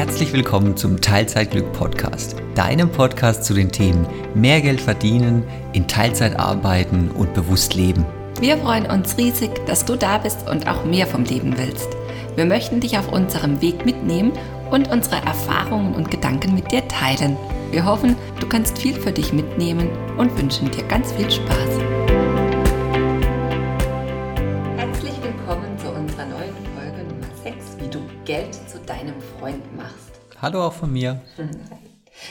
Herzlich willkommen zum Teilzeitglück Podcast, deinem Podcast zu den Themen mehr Geld verdienen, in Teilzeit arbeiten und bewusst leben. Wir freuen uns riesig, dass du da bist und auch mehr vom Leben willst. Wir möchten dich auf unserem Weg mitnehmen und unsere Erfahrungen und Gedanken mit dir teilen. Wir hoffen, du kannst viel für dich mitnehmen und wünschen dir ganz viel Spaß. Herzlich willkommen zu unserer neuen Folge Nummer 6, wie du Geld zu deinem Freund. Hallo auch von mir.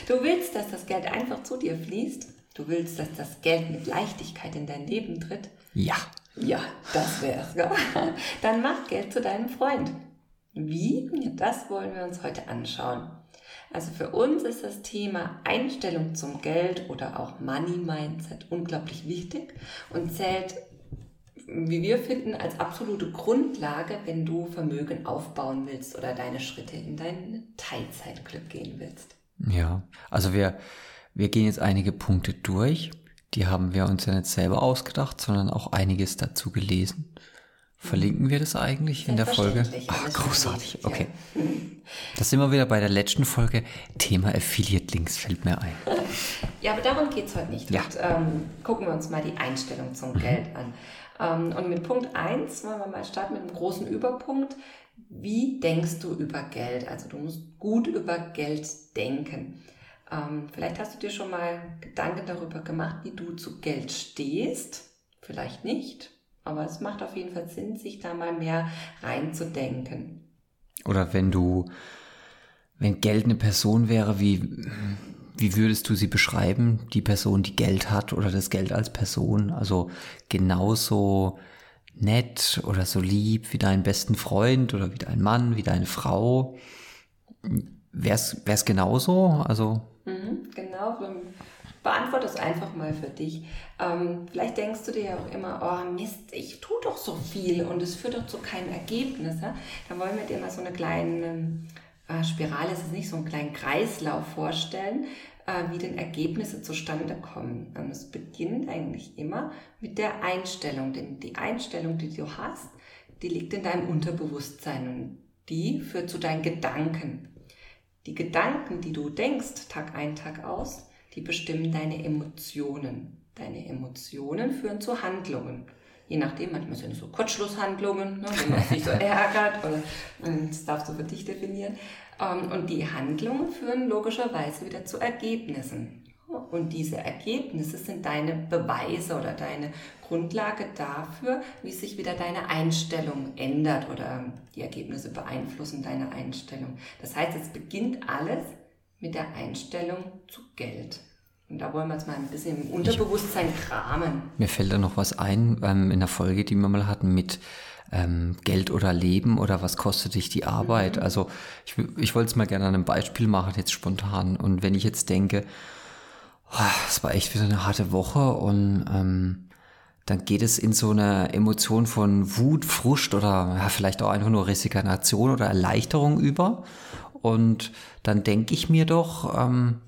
Du willst, dass das Geld einfach zu dir fließt. Du willst, dass das Geld mit Leichtigkeit in dein Leben tritt. Ja. Ja, das wär's. Ja. Dann mach Geld zu deinem Freund. Wie? Das wollen wir uns heute anschauen. Also für uns ist das Thema Einstellung zum Geld oder auch Money Mindset unglaublich wichtig und zählt, wie wir finden, als absolute Grundlage, wenn du Vermögen aufbauen willst oder deine Schritte in dein Teilzeitglück gehen willst. Ja, also wir, wir gehen jetzt einige Punkte durch. Die haben wir uns ja nicht selber ausgedacht, sondern auch einiges dazu gelesen. Verlinken wir das eigentlich in der Folge? Ach, großartig. Okay. Da sind wir wieder bei der letzten Folge. Thema Affiliate-Links fällt mir ein. Ja, aber darum geht es heute nicht. Ja. Und, ähm, gucken wir uns mal die Einstellung zum Geld an. Ähm, und mit Punkt 1 wollen wir mal starten mit einem großen Überpunkt. Wie denkst du über Geld? Also du musst gut über Geld denken. Ähm, vielleicht hast du dir schon mal Gedanken darüber gemacht, wie du zu Geld stehst. Vielleicht nicht. Aber es macht auf jeden Fall Sinn, sich da mal mehr reinzudenken. Oder wenn du, wenn Geld eine Person wäre, wie, wie würdest du sie beschreiben? Die Person, die Geld hat oder das Geld als Person? Also genauso nett oder so lieb wie deinen besten Freund oder wie dein Mann, wie deine Frau. Wär's, wär's genauso? Also. Mhm, genau. Beantworte es einfach mal für dich. Ähm, vielleicht denkst du dir ja auch immer, oh Mist, ich tue doch so viel und es führt doch zu keinem Ergebnis. Ja? Dann wollen wir dir mal so eine kleine äh, Spirale, es ist nicht so einen kleinen Kreislauf vorstellen, äh, wie denn Ergebnisse zustande kommen. Und es beginnt eigentlich immer mit der Einstellung, denn die Einstellung, die du hast, die liegt in deinem Unterbewusstsein und die führt zu deinen Gedanken. Die Gedanken, die du denkst, Tag ein, Tag aus, die bestimmen deine Emotionen. Deine Emotionen führen zu Handlungen. Je nachdem, manchmal sind es so Kurzschlusshandlungen, ne, wenn man sich so ärgert, oder das darfst du für dich definieren. Ähm, und die Handlungen führen logischerweise wieder zu Ergebnissen. Und diese Ergebnisse sind deine Beweise oder deine Grundlage dafür, wie sich wieder deine Einstellung ändert oder die Ergebnisse beeinflussen deine Einstellung. Das heißt, es beginnt alles mit der Einstellung zu Geld. Und da wollen wir jetzt mal ein bisschen im Unterbewusstsein kramen. Mir fällt da noch was ein ähm, in der Folge, die wir mal hatten mit ähm, Geld oder Leben oder was kostet dich die Arbeit. Mhm. Also ich, ich wollte es mal gerne an einem Beispiel machen, jetzt spontan. Und wenn ich jetzt denke, oh, es war echt wieder eine harte Woche und ähm, dann geht es in so eine Emotion von Wut, Frust oder ja, vielleicht auch einfach nur Resignation oder Erleichterung über. Und dann denke ich mir doch, ähm,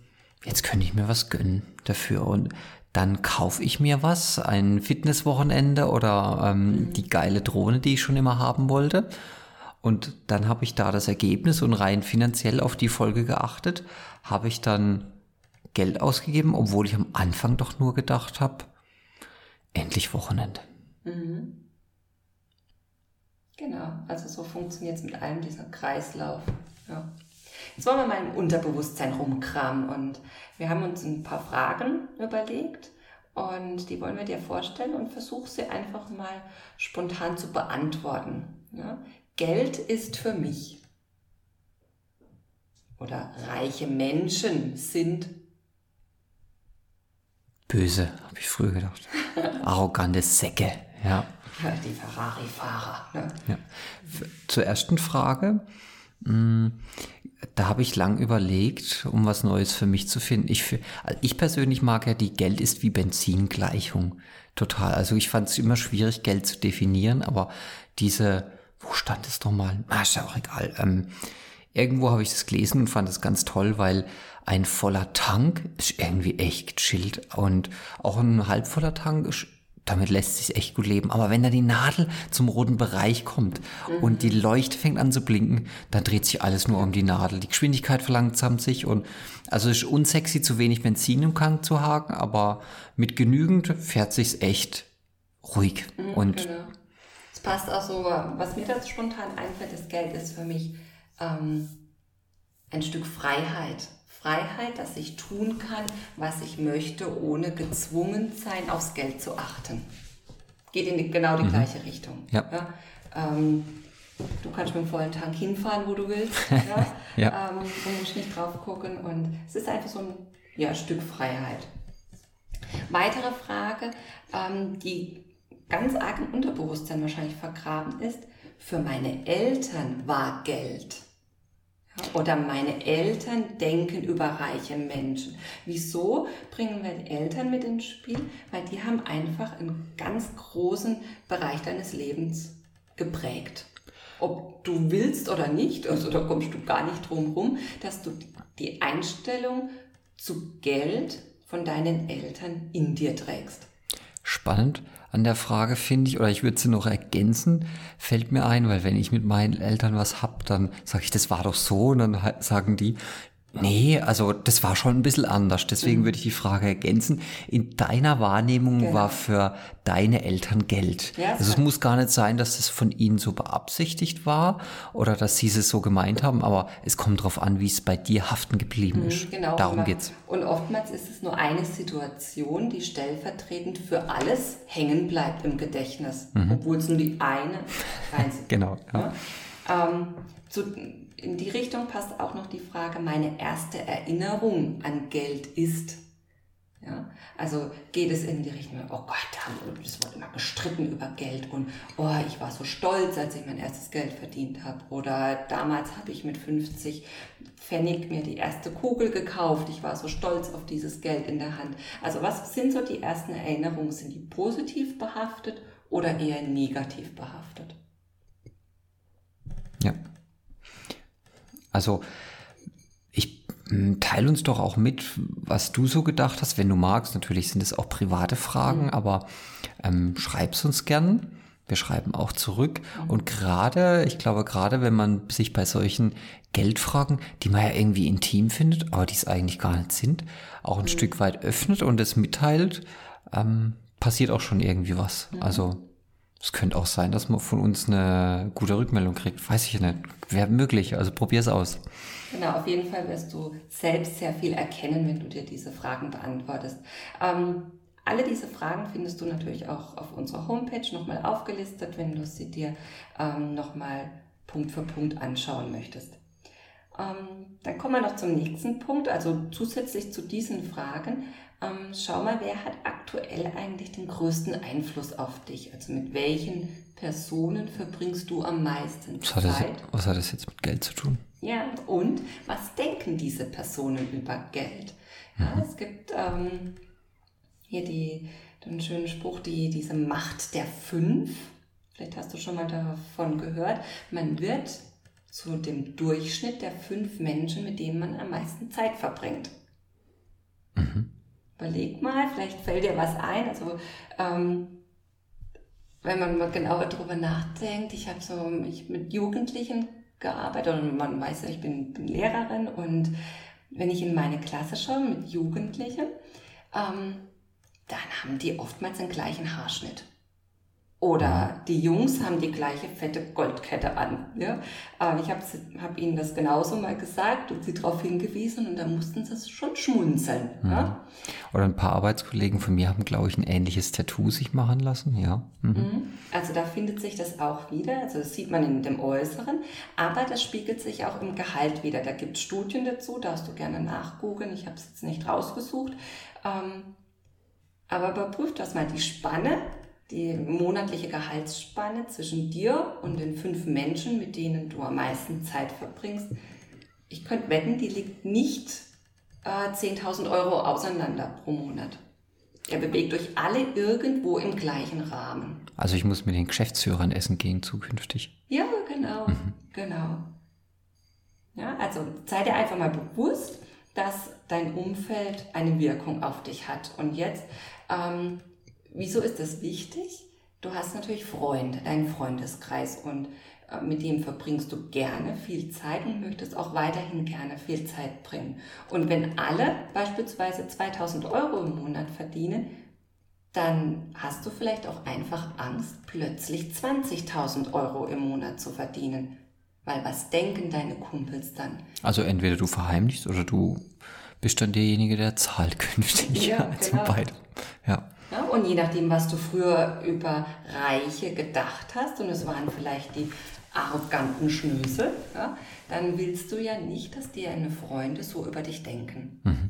jetzt könnte ich mir was gönnen dafür. Und dann kaufe ich mir was, ein Fitnesswochenende oder ähm, die geile Drohne, die ich schon immer haben wollte. Und dann habe ich da das Ergebnis und rein finanziell auf die Folge geachtet, habe ich dann Geld ausgegeben, obwohl ich am Anfang doch nur gedacht habe, endlich Wochenende. Mhm. Genau, also so funktioniert es mit allem dieser Kreislauf. Ja. Jetzt wollen wir mal im Unterbewusstsein rumkramen und wir haben uns ein paar Fragen überlegt und die wollen wir dir vorstellen und versuch sie einfach mal spontan zu beantworten. Ja? Geld ist für mich. Oder reiche Menschen sind böse, habe ich früher gedacht. Arrogante Säcke, ja. Die Ferrari-Fahrer. Ne? Ja. Zur ersten Frage. Hm, da habe ich lang überlegt, um was Neues für mich zu finden. Ich, also ich persönlich mag ja die Geld ist wie Benzingleichung total. Also ich fand es immer schwierig, Geld zu definieren, aber diese, wo stand es doch mal? Ah, ist ja auch egal. Ähm, irgendwo habe ich das gelesen und fand es ganz toll, weil ein voller Tank ist irgendwie echt gechillt und auch ein halbvoller Tank ist damit lässt sich echt gut leben. Aber wenn da die Nadel zum roten Bereich kommt mhm. und die Leuchte fängt an zu blinken, dann dreht sich alles nur um die Nadel. Die Geschwindigkeit verlangsamt sich und also es ist unsexy, zu wenig Benzin im Kant zu haken, aber mit genügend fährt sich's echt ruhig. Mhm, und genau. Es passt auch so, was mir da spontan einfällt, das Geld ist für mich ähm, ein Stück Freiheit. Freiheit, dass ich tun kann, was ich möchte, ohne gezwungen sein, aufs Geld zu achten. Geht in die, genau die mhm. gleiche Richtung. Ja. ja? Ähm, du kannst mit dem vollen Tank hinfahren, wo du willst. ja. ja. Ähm, du musst nicht drauf gucken. Und es ist einfach so ein ja, Stück Freiheit. Weitere Frage, ähm, die ganz arg im Unterbewusstsein wahrscheinlich vergraben ist. Für meine Eltern war Geld. Oder meine Eltern denken über reiche Menschen. Wieso bringen wir Eltern mit ins Spiel? Weil die haben einfach einen ganz großen Bereich deines Lebens geprägt. Ob du willst oder nicht, also da kommst du gar nicht drum rum, dass du die Einstellung zu Geld von deinen Eltern in dir trägst. Spannend an der Frage finde ich, oder ich würde sie noch ergänzen, fällt mir ein, weil wenn ich mit meinen Eltern was hab, dann sage ich, das war doch so, und dann sagen die, Nee, also das war schon ein bisschen anders. Deswegen mhm. würde ich die Frage ergänzen. In deiner Wahrnehmung genau. war für deine Eltern Geld. Ja, also es muss gar nicht sein, dass es von ihnen so beabsichtigt war oder dass sie es so gemeint haben, aber es kommt darauf an, wie es bei dir haften geblieben mhm, ist. Genau. Darum geht's. Und oftmals ist es nur eine Situation, die stellvertretend für alles hängen bleibt im Gedächtnis, mhm. obwohl es nur die eine einzige Genau. Ja. Ja? Ähm, zu, in die Richtung passt auch noch die Frage, meine erste Erinnerung an Geld ist. Ja, also geht es in die Richtung, oh Gott, es wurde immer gestritten über Geld und oh, ich war so stolz, als ich mein erstes Geld verdient habe. Oder damals habe ich mit 50 Pfennig mir die erste Kugel gekauft. Ich war so stolz auf dieses Geld in der Hand. Also was sind so die ersten Erinnerungen? Sind die positiv behaftet oder eher negativ behaftet? Ja. Also ich hm, teile uns doch auch mit, was du so gedacht hast. Wenn du magst, natürlich sind es auch private Fragen, mhm. aber ähm, schreib's uns gern. Wir schreiben auch zurück. Mhm. Und gerade, ich glaube, gerade wenn man sich bei solchen Geldfragen, die man ja irgendwie intim findet, aber die es eigentlich gar nicht sind, auch ein mhm. Stück weit öffnet und es mitteilt, ähm, passiert auch schon irgendwie was. Mhm. Also es könnte auch sein, dass man von uns eine gute Rückmeldung kriegt. Weiß ich nicht. Wäre möglich. Also probier es aus. Genau, auf jeden Fall wirst du selbst sehr viel erkennen, wenn du dir diese Fragen beantwortest. Ähm, alle diese Fragen findest du natürlich auch auf unserer Homepage nochmal aufgelistet, wenn du sie dir ähm, nochmal Punkt für Punkt anschauen möchtest. Ähm, dann kommen wir noch zum nächsten Punkt. Also zusätzlich zu diesen Fragen ähm, schau mal, wer hat aktuell eigentlich den größten Einfluss auf dich? Also mit welchen Personen verbringst du am meisten was Zeit? Hat das, was hat das jetzt mit Geld zu tun? Ja, und was denken diese Personen über Geld? Ja, mhm. Es gibt ähm, hier die, den schönen Spruch, die, diese Macht der Fünf. Vielleicht hast du schon mal davon gehört. Man wird zu dem Durchschnitt der fünf Menschen, mit denen man am meisten Zeit verbringt. Mhm überleg mal, vielleicht fällt dir was ein. Also ähm, wenn man mal genauer darüber nachdenkt, ich habe so ich mit Jugendlichen gearbeitet und man weiß ja, ich bin, bin Lehrerin und wenn ich in meine Klasse schaue mit Jugendlichen, ähm, dann haben die oftmals den gleichen Haarschnitt. Oder die Jungs haben die gleiche fette Goldkette an. Ja? ich habe hab ihnen das genauso mal gesagt und sie darauf hingewiesen und da mussten sie schon schmunzeln. Mhm. Ja? Oder ein paar Arbeitskollegen von mir haben, glaube ich, ein ähnliches Tattoo sich machen lassen. Ja. Mhm. mhm. Also da findet sich das auch wieder. Also das sieht man in dem Äußeren, aber das spiegelt sich auch im Gehalt wieder. Da gibt es Studien dazu, darfst du gerne nachgoogeln. Ich habe es jetzt nicht rausgesucht. Ähm, aber überprüft das mal, die Spanne die monatliche Gehaltsspanne zwischen dir und den fünf Menschen, mit denen du am meisten Zeit verbringst, ich könnte wetten, die liegt nicht äh, 10.000 Euro auseinander pro Monat. Er bewegt euch alle irgendwo im gleichen Rahmen. Also ich muss mit den Geschäftsführern essen gehen zukünftig. Ja, genau, mhm. genau. Ja, also sei dir einfach mal bewusst, dass dein Umfeld eine Wirkung auf dich hat. Und jetzt ähm, wieso ist das wichtig? Du hast natürlich Freunde, deinen Freundeskreis und äh, mit dem verbringst du gerne viel Zeit und möchtest auch weiterhin gerne viel Zeit bringen. Und wenn alle beispielsweise 2000 Euro im Monat verdienen, dann hast du vielleicht auch einfach Angst, plötzlich 20.000 Euro im Monat zu verdienen. Weil was denken deine Kumpels dann? Also entweder du verheimlichst oder du bist dann derjenige, der zahlt künftig. Ja, genau. Zum beiden. Ja. Ja. Und je nachdem, was du früher über Reiche gedacht hast, und es waren vielleicht die arroganten Schnösel, ja, dann willst du ja nicht, dass deine Freunde so über dich denken. Mhm.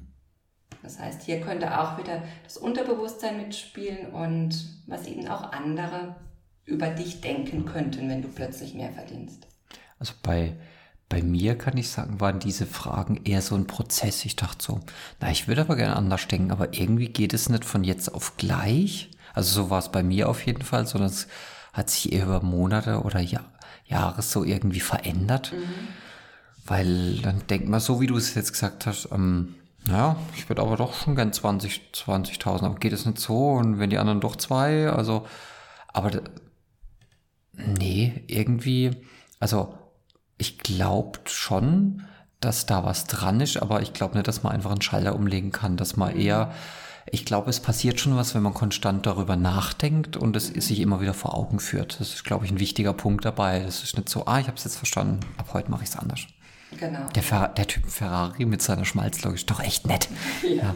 Das heißt, hier könnte auch wieder das Unterbewusstsein mitspielen und was eben auch andere über dich denken könnten, wenn du plötzlich mehr verdienst. Also bei, bei mir kann ich sagen, waren diese Fragen eher so ein Prozess. Ich dachte so, na, ich würde aber gerne anders denken, aber irgendwie geht es nicht von jetzt auf gleich. Also so war es bei mir auf jeden Fall, sondern es hat sich eher über Monate oder Jahr, Jahre so irgendwie verändert. Mhm. Weil dann denkt man, so wie du es jetzt gesagt hast, ähm, ja, ich würde aber doch schon gern 20, 20.000, aber geht es nicht so? Und wenn die anderen doch zwei, also, aber nee, irgendwie, also ich glaube schon, dass da was dran ist, aber ich glaube nicht, dass man einfach einen Schalter umlegen kann, dass man eher, ich glaube, es passiert schon was, wenn man konstant darüber nachdenkt und es sich immer wieder vor Augen führt. Das ist, glaube ich, ein wichtiger Punkt dabei. Das ist nicht so, ah, ich habe es jetzt verstanden, ab heute mache ich es anders. Genau. Der, Fer der Typ Ferrari mit seiner Schmalzlok ist doch echt nett. ja. ja.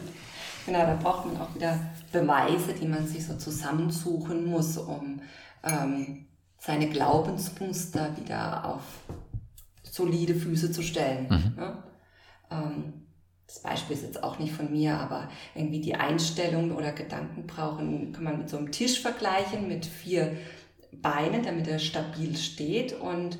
Genau, da braucht man auch wieder Beweise, die man sich so zusammensuchen muss, um ähm, seine Glaubensmuster wieder auf solide Füße zu stellen. Mhm. Ja? Ähm, das Beispiel ist jetzt auch nicht von mir, aber irgendwie die Einstellung oder Gedanken brauchen, kann man mit so einem Tisch vergleichen mit vier Beinen, damit er stabil steht. Und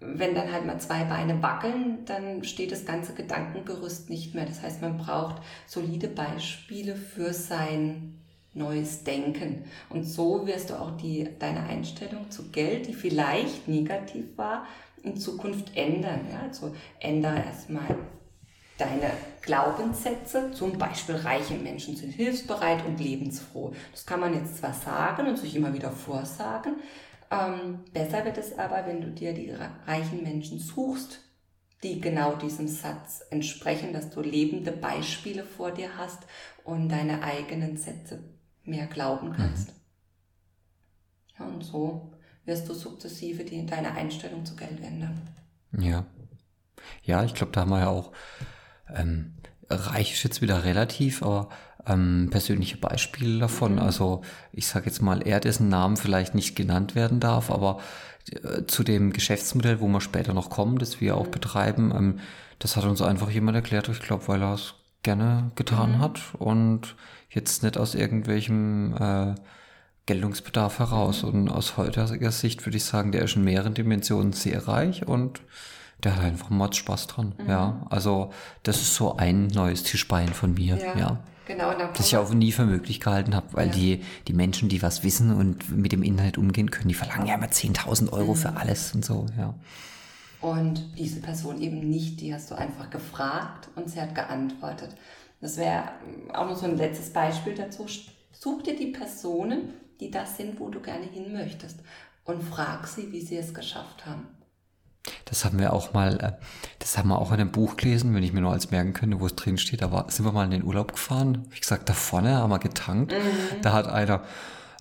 wenn dann halt mal zwei Beine wackeln, dann steht das ganze Gedankengerüst nicht mehr. Das heißt, man braucht solide Beispiele für sein neues Denken. Und so wirst du auch die, deine Einstellung zu Geld, die vielleicht negativ war, in Zukunft ändern. Ja? Also ändere erstmal deine Glaubenssätze, zum Beispiel reiche Menschen sind hilfsbereit und lebensfroh. Das kann man jetzt zwar sagen und sich immer wieder vorsagen, ähm, besser wird es aber, wenn du dir die reichen Menschen suchst, die genau diesem Satz entsprechen, dass du lebende Beispiele vor dir hast und deine eigenen Sätze mehr glauben kannst. Mhm. Ja, und so wirst du sukzessive die, deine Einstellung zu Geld ändern. Ja. Ja, ich glaube, da haben wir ja auch, ähm, reich ist jetzt wieder relativ, aber ähm, persönliche Beispiele davon. Mhm. Also ich sage jetzt mal, er, dessen Namen vielleicht nicht genannt werden darf, aber äh, zu dem Geschäftsmodell, wo wir später noch kommen, das wir auch mhm. betreiben, ähm, das hat uns einfach jemand erklärt, ich glaube, weil er es gerne getan mhm. hat und jetzt nicht aus irgendwelchem äh, Geltungsbedarf heraus. Und aus heutiger Sicht würde ich sagen, der ist in mehreren Dimensionen sehr reich und der hat einfach Mords Spaß dran. Mhm. Ja, also das ist so ein neues Tischbein von mir. Ja. ja. Genau, das ich auch nie für möglich gehalten habe, weil ja. die, die Menschen, die was wissen und mit dem Internet umgehen können, die verlangen ja immer 10.000 Euro mhm. für alles und so, ja. Und diese Person eben nicht, die hast du einfach gefragt und sie hat geantwortet. Das wäre auch noch so ein letztes Beispiel dazu. Such dir die Personen, die das sind, wo du gerne hin möchtest und frag sie, wie sie es geschafft haben. Das haben wir auch mal, äh, das haben wir auch in einem Buch gelesen, wenn ich mir nur als merken könnte, wo es drin steht. Da war, sind wir mal in den Urlaub gefahren. Wie gesagt, da vorne haben wir getankt. Mhm. Da hat einer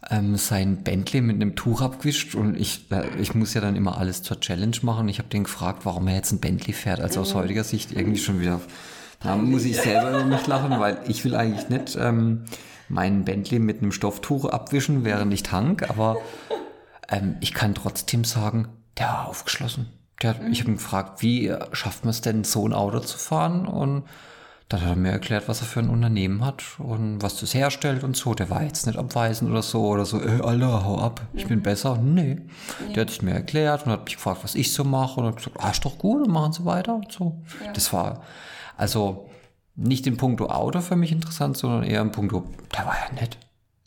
ähm, sein Bentley mit einem Tuch abgewischt und ich, äh, ich muss ja dann immer alles zur Challenge machen. Ich habe den gefragt, warum er jetzt ein Bentley fährt. Also aus mhm. heutiger Sicht irgendwie schon wieder, da muss ich selber über mich lachen, weil ich will eigentlich nicht ähm, meinen Bentley mit einem Stofftuch abwischen, während ich tank, aber ähm, ich kann trotzdem sagen, der war aufgeschlossen. Der, mhm. Ich habe ihn gefragt, wie schafft man es denn, so ein Auto zu fahren? Und dann hat er mir erklärt, was er für ein Unternehmen hat und was das herstellt und so. Der war jetzt nicht abweisend oder so oder so, ey, Alter, hau ab, ich mhm. bin besser. Nee. Ja. Der hat es mir erklärt und hat mich gefragt, was ich so mache und hat gesagt, ah, ist doch gut und machen Sie weiter und so. Ja. Das war, also nicht in puncto Auto für mich interessant, sondern eher in puncto, der war ja nett.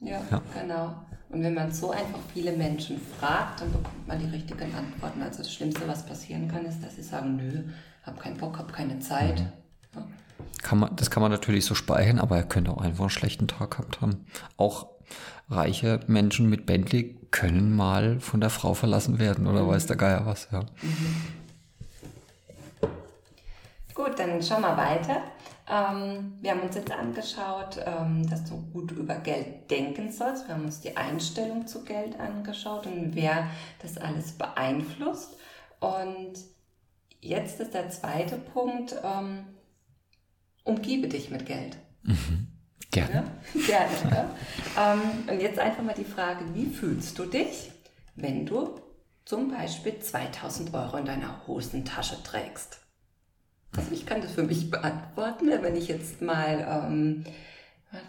Ja, ja. genau. Und wenn man so einfach viele Menschen fragt, dann bekommt man die richtigen Antworten. Also das Schlimmste, was passieren kann, ist, dass sie sagen, nö, hab keinen Bock, hab keine Zeit. Mhm. Ja. Kann man, das kann man natürlich so speichern, aber er könnte auch einfach einen schlechten Tag gehabt haben. Auch reiche Menschen mit Bentley können mal von der Frau verlassen werden oder mhm. weiß der Geier was, ja. Mhm. Gut, dann schauen wir weiter. Ähm, wir haben uns jetzt angeschaut, ähm, dass du gut über Geld denken sollst. Wir haben uns die Einstellung zu Geld angeschaut und wer das alles beeinflusst. Und jetzt ist der zweite Punkt, ähm, umgebe dich mit Geld. Mhm. Gerne. Ja? Gerne. ja? ähm, und jetzt einfach mal die Frage, wie fühlst du dich, wenn du zum Beispiel 2000 Euro in deiner Hosentasche trägst? Also ich kann das für mich beantworten, wenn ich jetzt mal, ähm,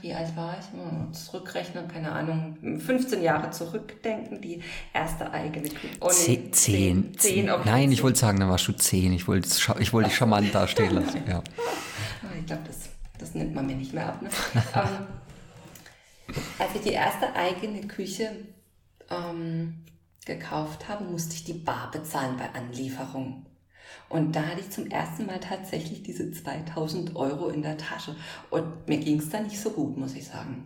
wie alt war ich? Zurückrechnen, keine Ahnung, 15 Jahre zurückdenken, die erste eigene oh, nee, zehn. Zehn. zehn Nein, ich wollte sagen, dann warst du zehn. Ich wollte, ich wollte dich charmant dastehen lassen. Ja. Ich glaube, das, das nimmt man mir nicht mehr ab. Ne? ähm, als ich die erste eigene Küche ähm, gekauft habe, musste ich die Bar bezahlen bei Anlieferung. Und da hatte ich zum ersten Mal tatsächlich diese 2000 Euro in der Tasche. Und mir ging es da nicht so gut, muss ich sagen.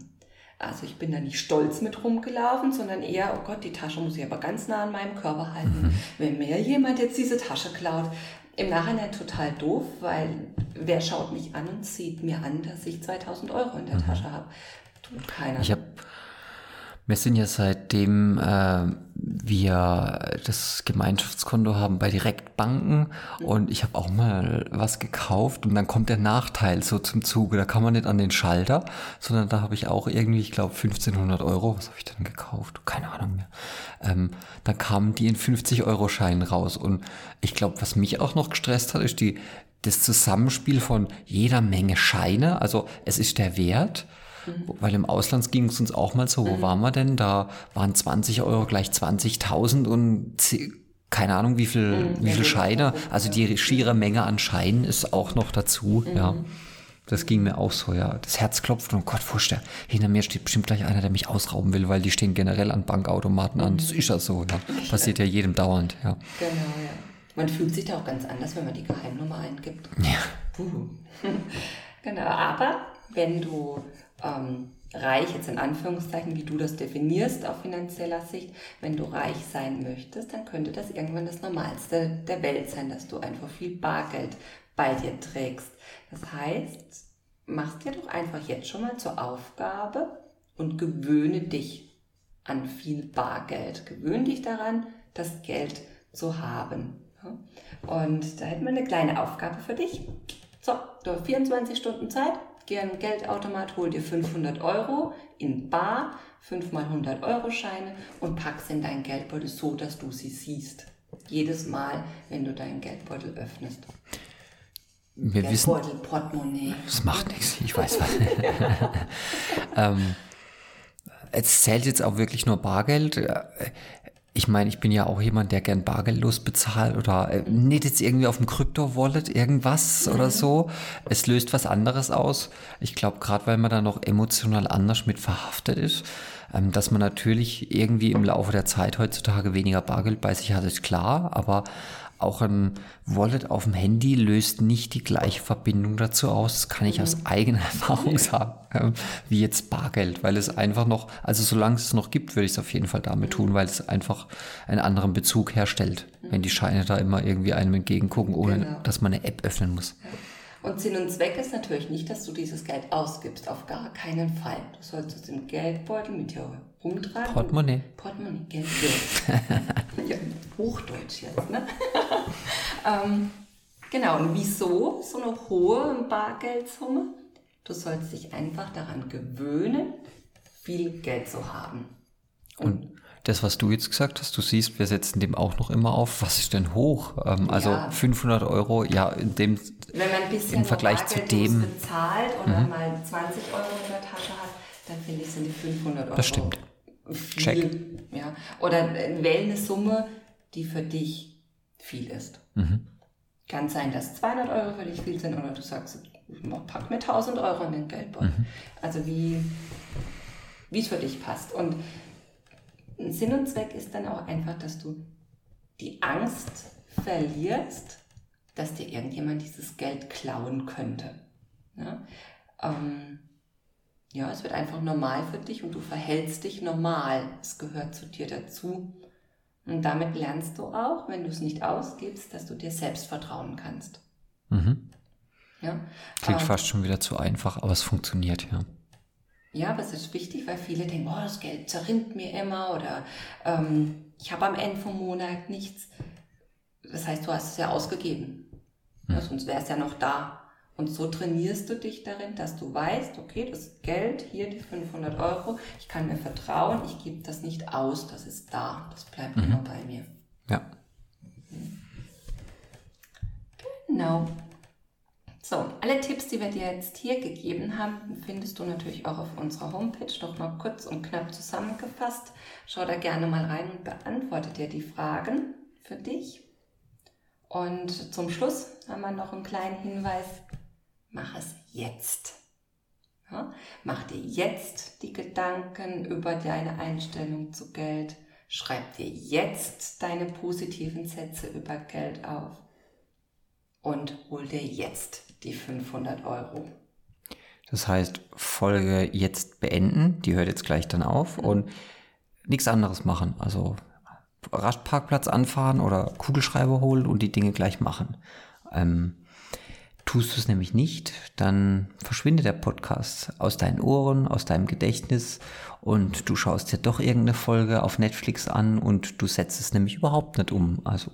Also ich bin da nicht stolz mit rumgelaufen, sondern eher, oh Gott, die Tasche muss ich aber ganz nah an meinem Körper halten. Mhm. Wenn mir jemand jetzt diese Tasche klaut, im Nachhinein total doof, weil wer schaut mich an und sieht mir an, dass ich 2000 Euro in der mhm. Tasche habe? Tut keiner. Ich habe wir sind ja seitdem äh, wir das Gemeinschaftskonto haben bei Direktbanken und ich habe auch mal was gekauft und dann kommt der Nachteil so zum Zuge. Da kann man nicht an den Schalter, sondern da habe ich auch irgendwie, ich glaube 1500 Euro, was habe ich denn gekauft? Keine Ahnung mehr. Ähm, da kamen die in 50 Euro Scheinen raus und ich glaube, was mich auch noch gestresst hat, ist die das Zusammenspiel von jeder Menge Scheine. Also es ist der Wert Mhm. Weil im Ausland ging es uns auch mal so, wo mhm. waren wir denn? Da waren 20 Euro gleich 20.000 und keine Ahnung, wie viel, mhm. wie viel Scheine. Also die schiere Menge an Scheinen ist auch noch dazu, mhm. ja. Das ging mir auch so, ja. Das Herz klopft und Gott, wo der, hinter mir steht bestimmt gleich einer, der mich ausrauben will, weil die stehen generell an Bankautomaten an. Das ist ja so, ja. Passiert ja jedem dauernd, ja. Genau, ja. Man fühlt sich da auch ganz anders, wenn man die Geheimnummer eingibt. Ja. Genau, aber wenn du ähm, reich, jetzt in Anführungszeichen, wie du das definierst auf finanzieller Sicht, wenn du reich sein möchtest, dann könnte das irgendwann das Normalste der Welt sein, dass du einfach viel Bargeld bei dir trägst. Das heißt, machst dir doch einfach jetzt schon mal zur Aufgabe und gewöhne dich an viel Bargeld. Gewöhne dich daran, das Geld zu haben. Und da hätten wir eine kleine Aufgabe für dich. So, du hast 24 Stunden Zeit, geh an den Geldautomat, hol dir 500 Euro in Bar, 5 mal 100 Euro Scheine und pack sie in deinen Geldbeutel so, dass du sie siehst. Jedes Mal, wenn du deinen Geldbeutel öffnest. Wir Geldbeutel, wissen, Portemonnaie. Das macht nichts, ich weiß was. ähm, es zählt jetzt auch wirklich nur Bargeld ich meine, ich bin ja auch jemand, der gern bargeldlos bezahlt oder äh, nicht jetzt irgendwie auf dem Krypto-Wallet irgendwas oder so. Es löst was anderes aus. Ich glaube, gerade weil man da noch emotional anders mit verhaftet ist, ähm, dass man natürlich irgendwie im Laufe der Zeit heutzutage weniger Bargeld bei sich hat, ist klar, aber auch ein Wallet auf dem Handy löst nicht die gleiche Verbindung dazu aus. Das kann ich aus mhm. eigener Erfahrung sagen, wie jetzt Bargeld, weil es einfach noch, also solange es noch gibt, würde ich es auf jeden Fall damit tun, weil es einfach einen anderen Bezug herstellt, wenn die Scheine da immer irgendwie einem entgegengucken, ohne genau. dass man eine App öffnen muss. Und Sinn und Zweck ist natürlich nicht, dass du dieses Geld ausgibst, auf gar keinen Fall. Du sollst es im Geldbeutel mit dir rumtragen. Portemonnaie. Portemonnaie, Geld. ja, Hochdeutsch jetzt, ne? ähm, genau, und wieso so eine hohe Bargeldsumme? Du sollst dich einfach daran gewöhnen, viel Geld zu haben. Und, und das, was du jetzt gesagt hast, du siehst, wir setzen dem auch noch immer auf. Was ist denn hoch? Ähm, also ja. 500 Euro, ja, in dem, Wenn man ein bisschen im Vergleich zu dem bezahlt oder mhm. mal 20 Euro in der Tasche hat, dann finde ich, sind die 500 Euro das stimmt. Viel. Check. Ja. Oder eine Summe, die für dich viel ist. Mhm. Kann sein, dass 200 Euro für dich viel sind oder du sagst, pack mir 1000 Euro in den Geldbeutel. Mhm. Also wie, wie es für dich passt. Und Sinn und Zweck ist dann auch einfach, dass du die Angst verlierst, dass dir irgendjemand dieses Geld klauen könnte. Ja? Ähm, Ja, es wird einfach normal für dich und du verhältst dich normal. Es gehört zu dir dazu. Und damit lernst du auch, wenn du es nicht ausgibst, dass du dir selbst vertrauen kannst. Mhm. Ja? Klingt ähm, fast schon wieder zu einfach, aber es funktioniert, ja. Ja, aber es ist wichtig, weil viele denken, oh, das Geld zerrinnt mir immer oder ähm, ich habe am Ende vom Monat nichts. Das heißt, du hast es ja ausgegeben. Ja, sonst wäre es ja noch da. Und so trainierst du dich darin, dass du weißt, okay, das Geld, hier die 500 Euro, ich kann mir vertrauen, ich gebe das nicht aus, das ist da, das bleibt mhm. immer bei mir. Ja. Genau. So, alle Tipps, die wir dir jetzt hier gegeben haben, findest du natürlich auch auf unserer Homepage. Noch mal kurz und knapp zusammengefasst. Schau da gerne mal rein und beantworte dir die Fragen für dich. Und zum Schluss haben wir noch einen kleinen Hinweis. Mach es jetzt. Ja? Mach dir jetzt die Gedanken über deine Einstellung zu Geld. Schreib dir jetzt deine positiven Sätze über Geld auf. Und hol dir jetzt die 500 Euro. Das heißt, Folge jetzt beenden, die hört jetzt gleich dann auf und nichts anderes machen. Also Radparkplatz anfahren oder Kugelschreiber holen und die Dinge gleich machen. Ähm, tust du es nämlich nicht, dann verschwindet der Podcast aus deinen Ohren, aus deinem Gedächtnis und du schaust dir doch irgendeine Folge auf Netflix an und du setzt es nämlich überhaupt nicht um. Also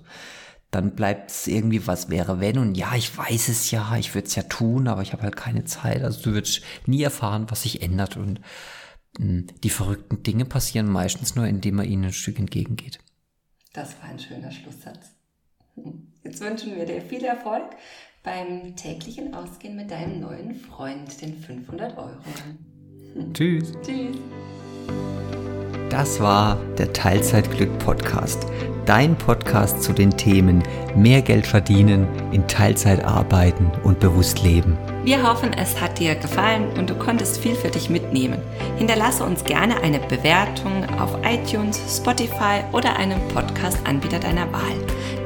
dann bleibt es irgendwie, was wäre wenn und ja, ich weiß es ja, ich würde es ja tun, aber ich habe halt keine Zeit. Also du wirst nie erfahren, was sich ändert und hm, die verrückten Dinge passieren meistens nur, indem man ihnen ein Stück entgegengeht. Das war ein schöner Schlusssatz. Jetzt wünschen wir dir viel Erfolg beim täglichen Ausgehen mit deinem neuen Freund, den 500 Euro. Tschüss. Tschüss. Das war der Teilzeitglück Podcast, dein Podcast zu den Themen mehr Geld verdienen, in Teilzeit arbeiten und bewusst leben. Wir hoffen, es hat dir gefallen und du konntest viel für dich mitnehmen. Hinterlasse uns gerne eine Bewertung auf iTunes, Spotify oder einem Podcast-Anbieter deiner Wahl.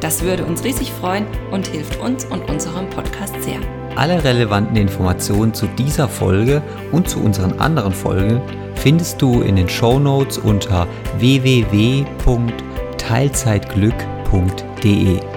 Das würde uns riesig freuen und hilft uns und unserem Podcast sehr. Alle relevanten Informationen zu dieser Folge und zu unseren anderen Folgen findest du in den Show Notes unter www.teilzeitglück.de.